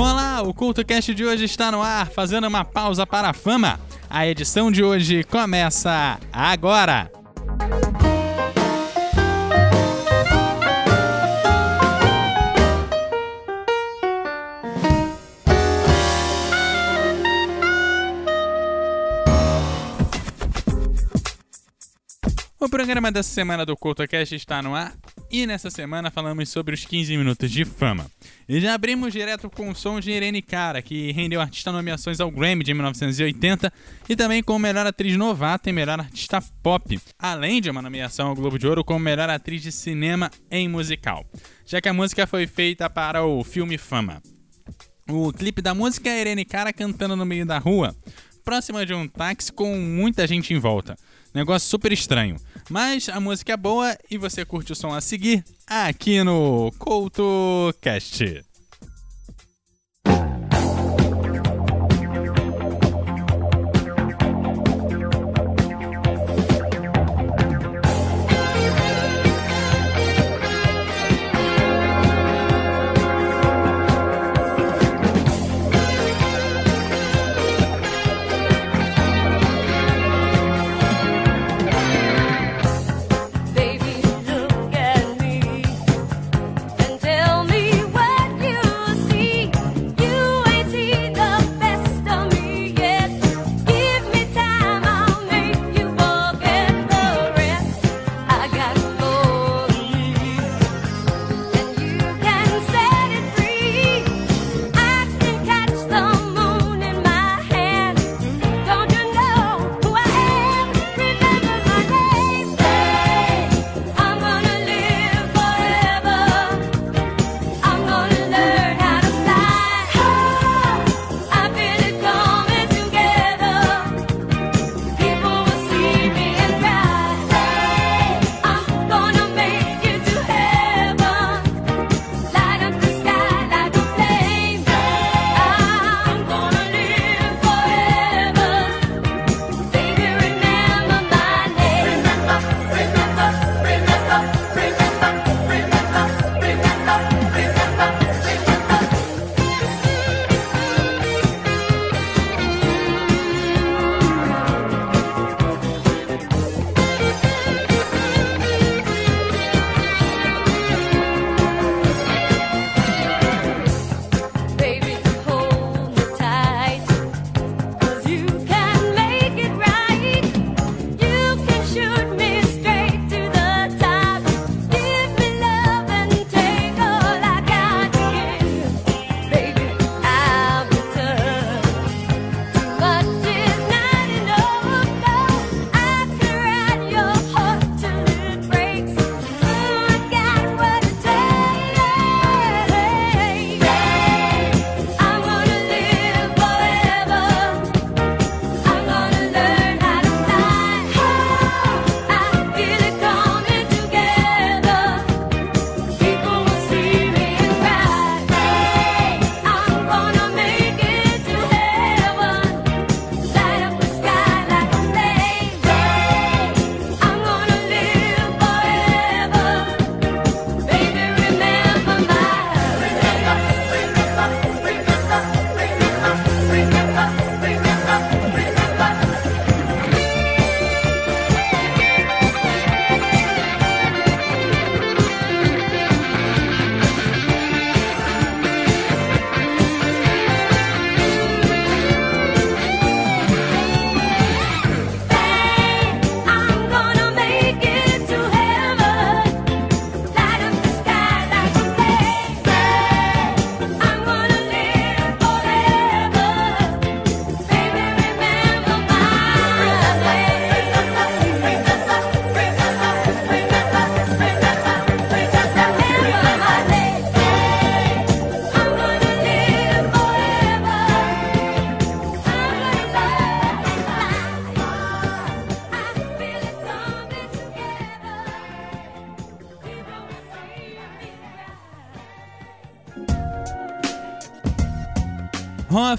Olá, o CultoCast de hoje está no ar, fazendo uma pausa para a fama. A edição de hoje começa agora! O programa dessa semana do CultoCast está no ar e nessa semana falamos sobre os 15 minutos de fama. E já abrimos direto com o som de Irene Cara, que rendeu artista nomeações ao Grammy de 1980 e também como melhor atriz novata e melhor artista pop, além de uma nomeação ao Globo de Ouro como melhor atriz de cinema em musical, já que a música foi feita para o filme Fama. O clipe da música é Irene Cara cantando no meio da rua, próxima de um táxi com muita gente em volta. Negócio super estranho. Mas a música é boa e você curte o som a seguir aqui no CoutoCast.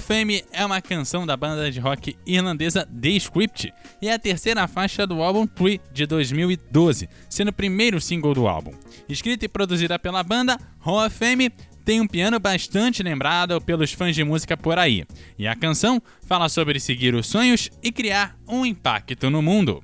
Fame é uma canção da banda de rock irlandesa The Script e é a terceira faixa do álbum Pre de 2012, sendo o primeiro single do álbum. Escrita e produzida pela banda, Hall of Fame tem um piano bastante lembrado pelos fãs de música por aí. E a canção fala sobre seguir os sonhos e criar um impacto no mundo.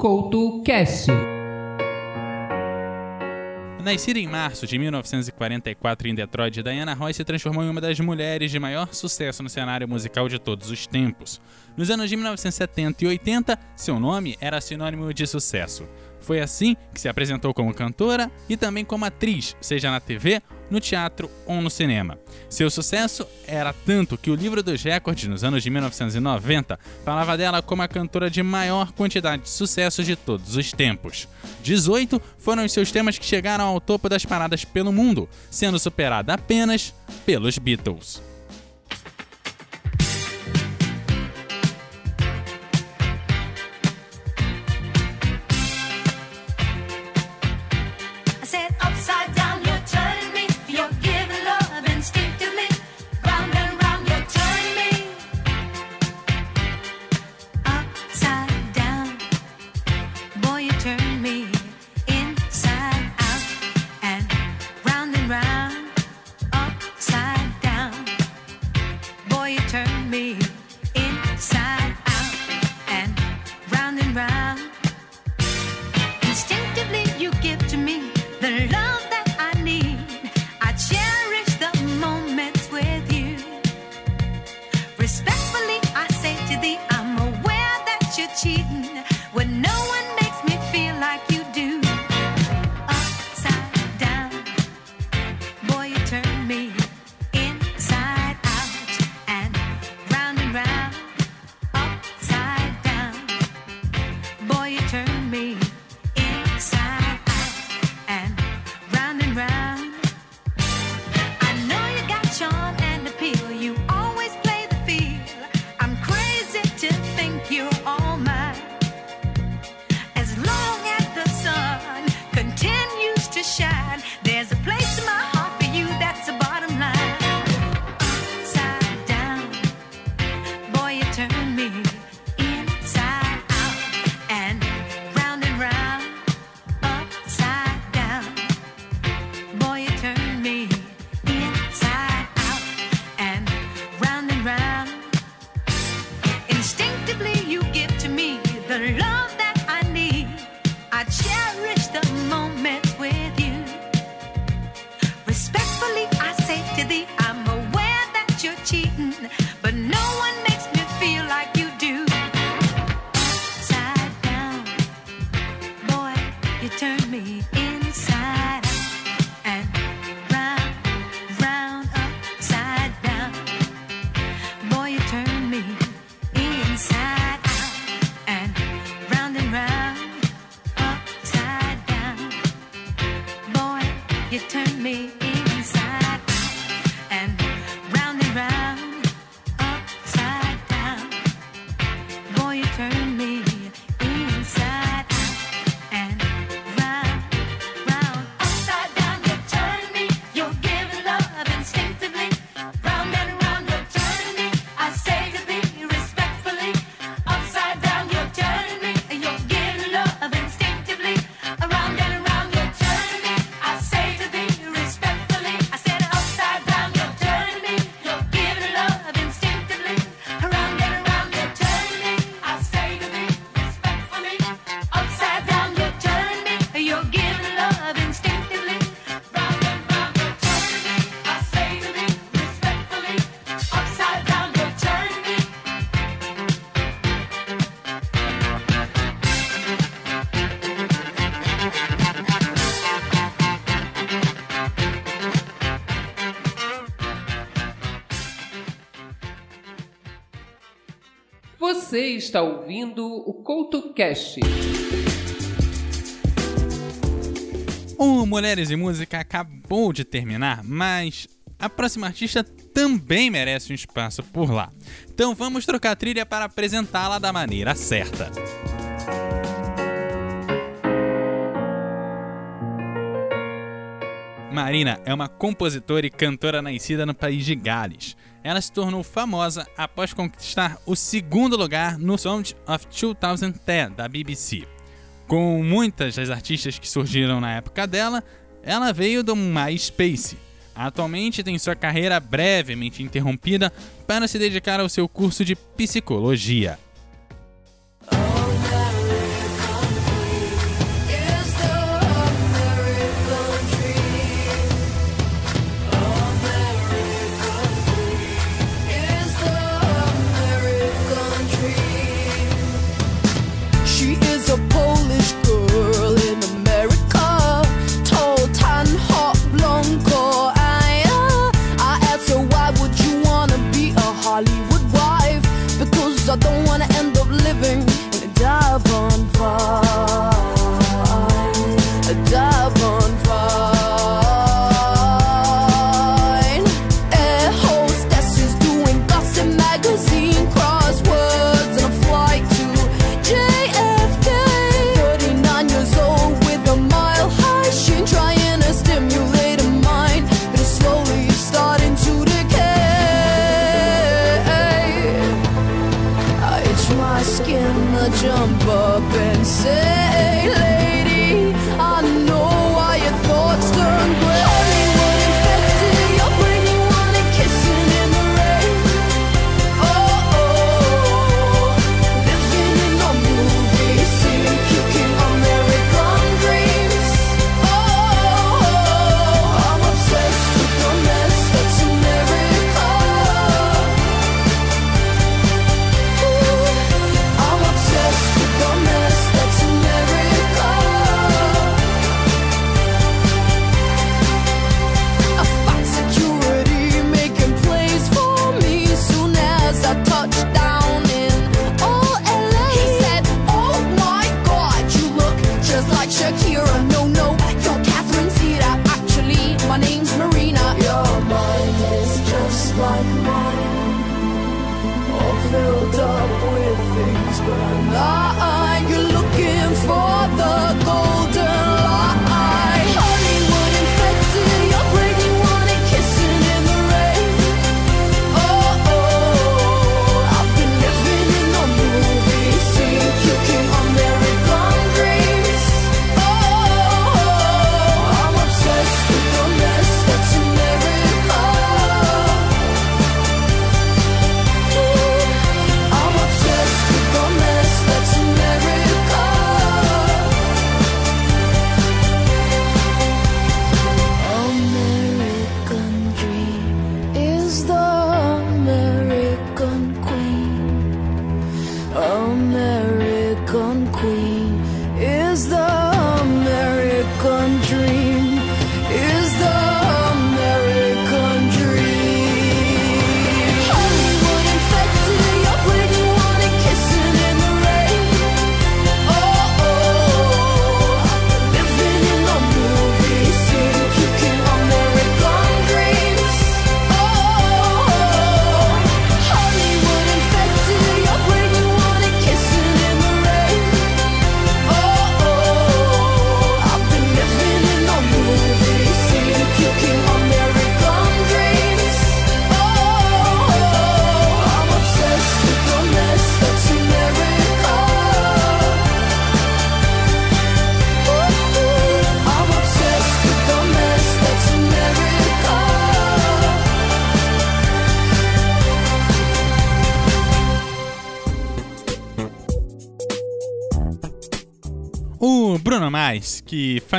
Couto Cast. Nascida em março de 1944 em Detroit, Diana Roy se transformou em uma das mulheres de maior sucesso no cenário musical de todos os tempos. Nos anos de 1970 e 80, seu nome era sinônimo de sucesso. Foi assim que se apresentou como cantora e também como atriz, seja na TV, no teatro ou no cinema. Seu sucesso era tanto que o livro dos recordes, nos anos de 1990, falava dela como a cantora de maior quantidade de sucessos de todos os tempos. 18 foram os seus temas que chegaram ao topo das paradas pelo mundo, sendo superada apenas pelos Beatles. Você está ouvindo o CoutoCast. O Mulheres e Música acabou de terminar, mas a próxima artista também merece um espaço por lá. Então vamos trocar a trilha para apresentá-la da maneira certa. Marina é uma compositora e cantora nascida no país de Gales. Ela se tornou famosa após conquistar o segundo lugar no Sound of 2010 da BBC. Com muitas das artistas que surgiram na época dela, ela veio do MySpace. Atualmente tem sua carreira brevemente interrompida para se dedicar ao seu curso de psicologia.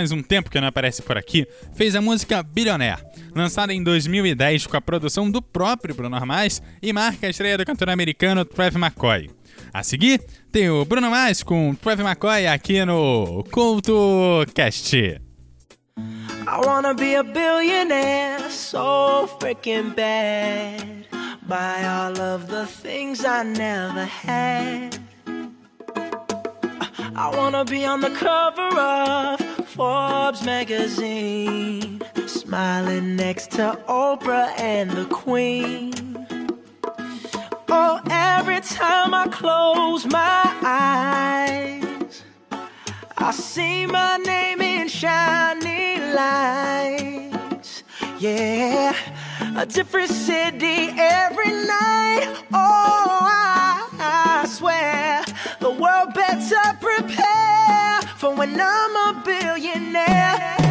Faz um tempo que não aparece por aqui, fez a música Billionaire, lançada em 2010 com a produção do próprio Bruno Mars e marca a estreia do cantor americano Travis McCoy. A seguir, tem o Bruno Mars com Travis McCoy aqui no CultoCast. I wanna be a billionaire so freaking bad. All of the things I never had. I wanna be on the cover of Forbes magazine, smiling next to Oprah and the Queen. Oh, every time I close my eyes. I see my name in shining lights. Yeah, a different city every night. Oh, I, I swear the world better prepare for when I'm a billionaire.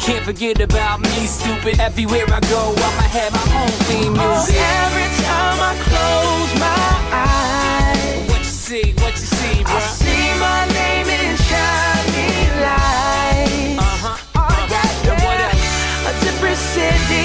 can't forget about me, stupid. Everywhere I go, I'ma have my own theme Oh, music. every time I close my eyes. What you see, what you see, bro? I see my name in shining lights. Uh-huh. Oh, yeah, yeah. A different city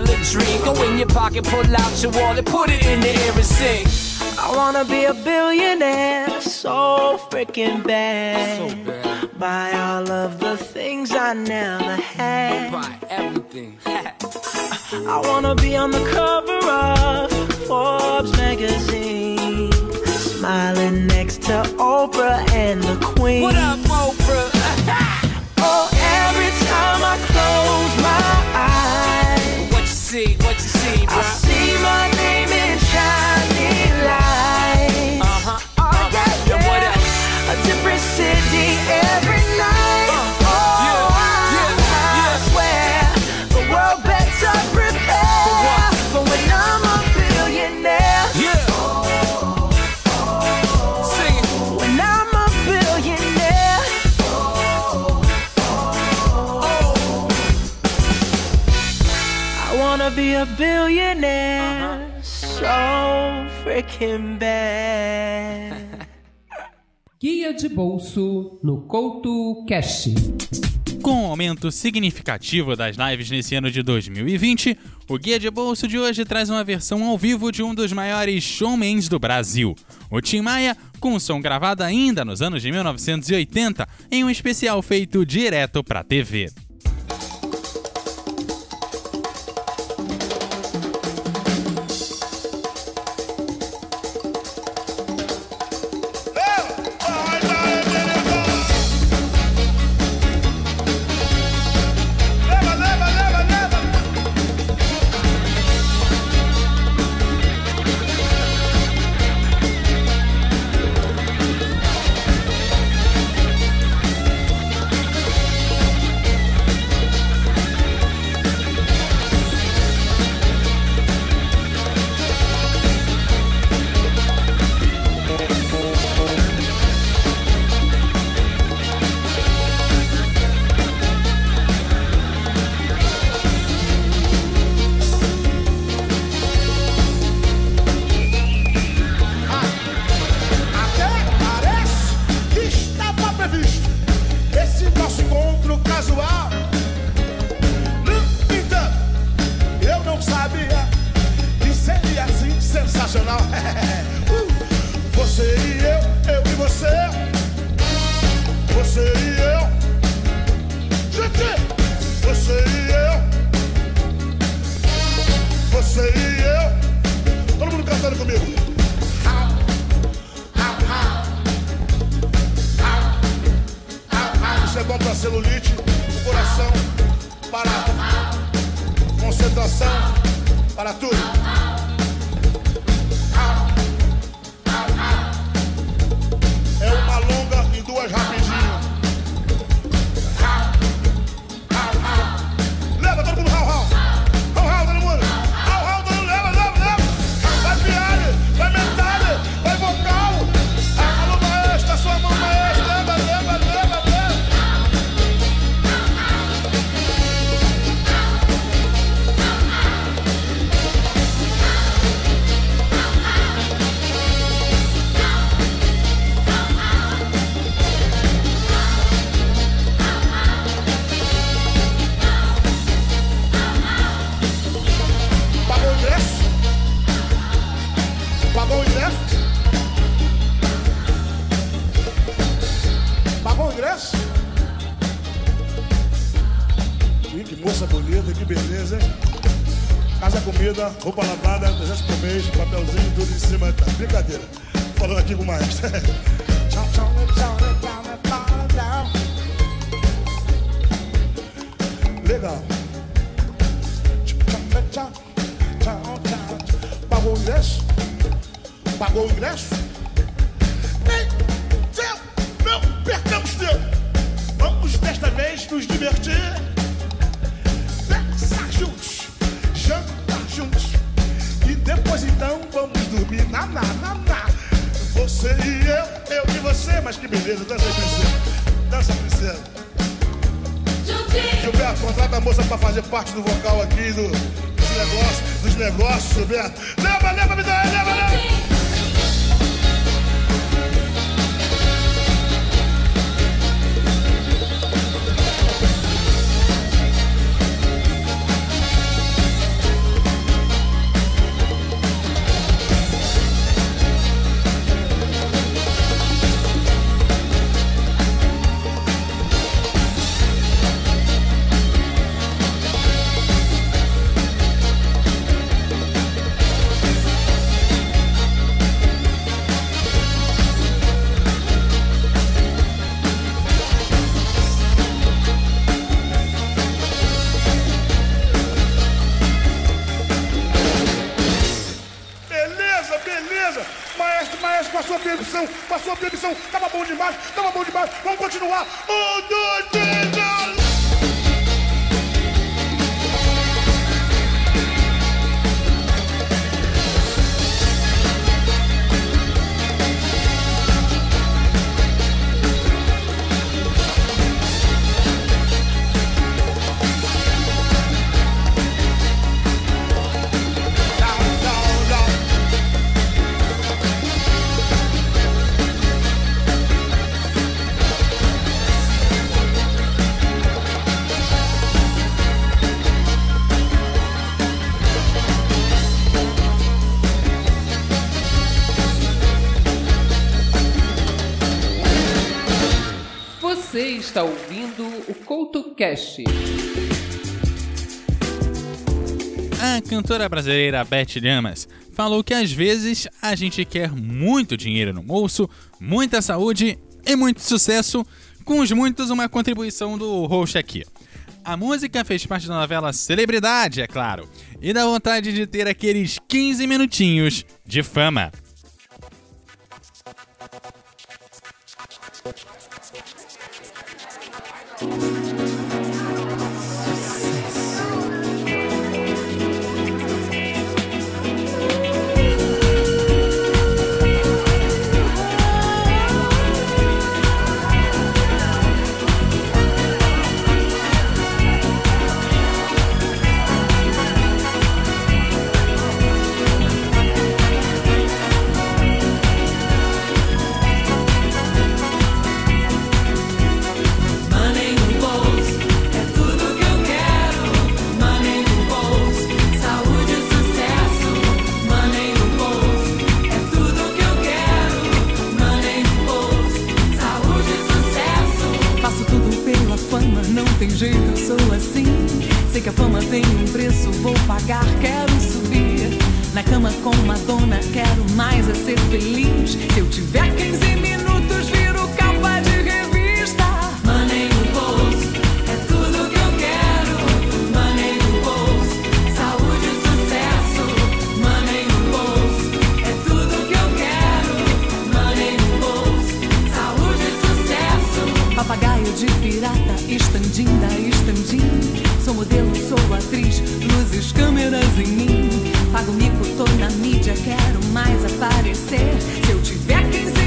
dream. Go in your pocket, pull out your wallet, put it in the air and sing. I wanna be a billionaire so freaking bad. Buy all of the things I never had. Buy everything. I wanna be on the cover of Forbes magazine, smiling next to Oprah and the freaking bad. Guia de bolso no Couto Cash. Com o aumento significativo das lives nesse ano de 2020, o Guia de Bolso de hoje traz uma versão ao vivo de um dos maiores showmans do Brasil, o Tim Maia, com som gravado ainda nos anos de 1980 em um especial feito direto pra TV. Ingresso? Pagou o ingresso? Então, não percamos tempo. Vamos desta vez nos divertir. Dançar juntos, jantar juntos. E depois então vamos dormir na, na, na, na. Você e eu, eu e você. Mas que beleza, dança princesa. Dança, princesa. Gilberto, contrata a moça pra fazer parte do vocal aqui do, dos negócios, dos negócios, Gilberto. Leva, leva, me dá, leva, leva. está ouvindo o CoutoCast. A cantora brasileira Beth Damas falou que às vezes a gente quer muito dinheiro no bolso, muita saúde e muito sucesso, com os muitos uma contribuição do Roxo aqui. A música fez parte da novela Celebridade, é claro, e da vontade de ter aqueles 15 minutinhos de fama. De pirata, estandinda, estandim Sou modelo, sou atriz, luzes, câmeras em mim. Pago mico, tô na mídia, quero mais aparecer. Se eu tiver 15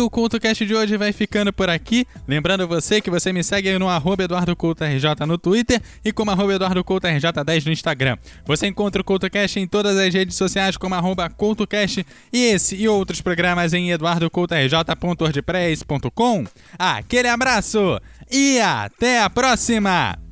E o CultoCast de hoje vai ficando por aqui. Lembrando você que você me segue no arroba EduardoCultoRJ no Twitter e como arroba EduardoCultoRJ10 no Instagram. Você encontra o CultoCast em todas as redes sociais como arroba CultoCast e esse e outros programas em eduardocultorj.wordpress.com. Aquele abraço e até a próxima!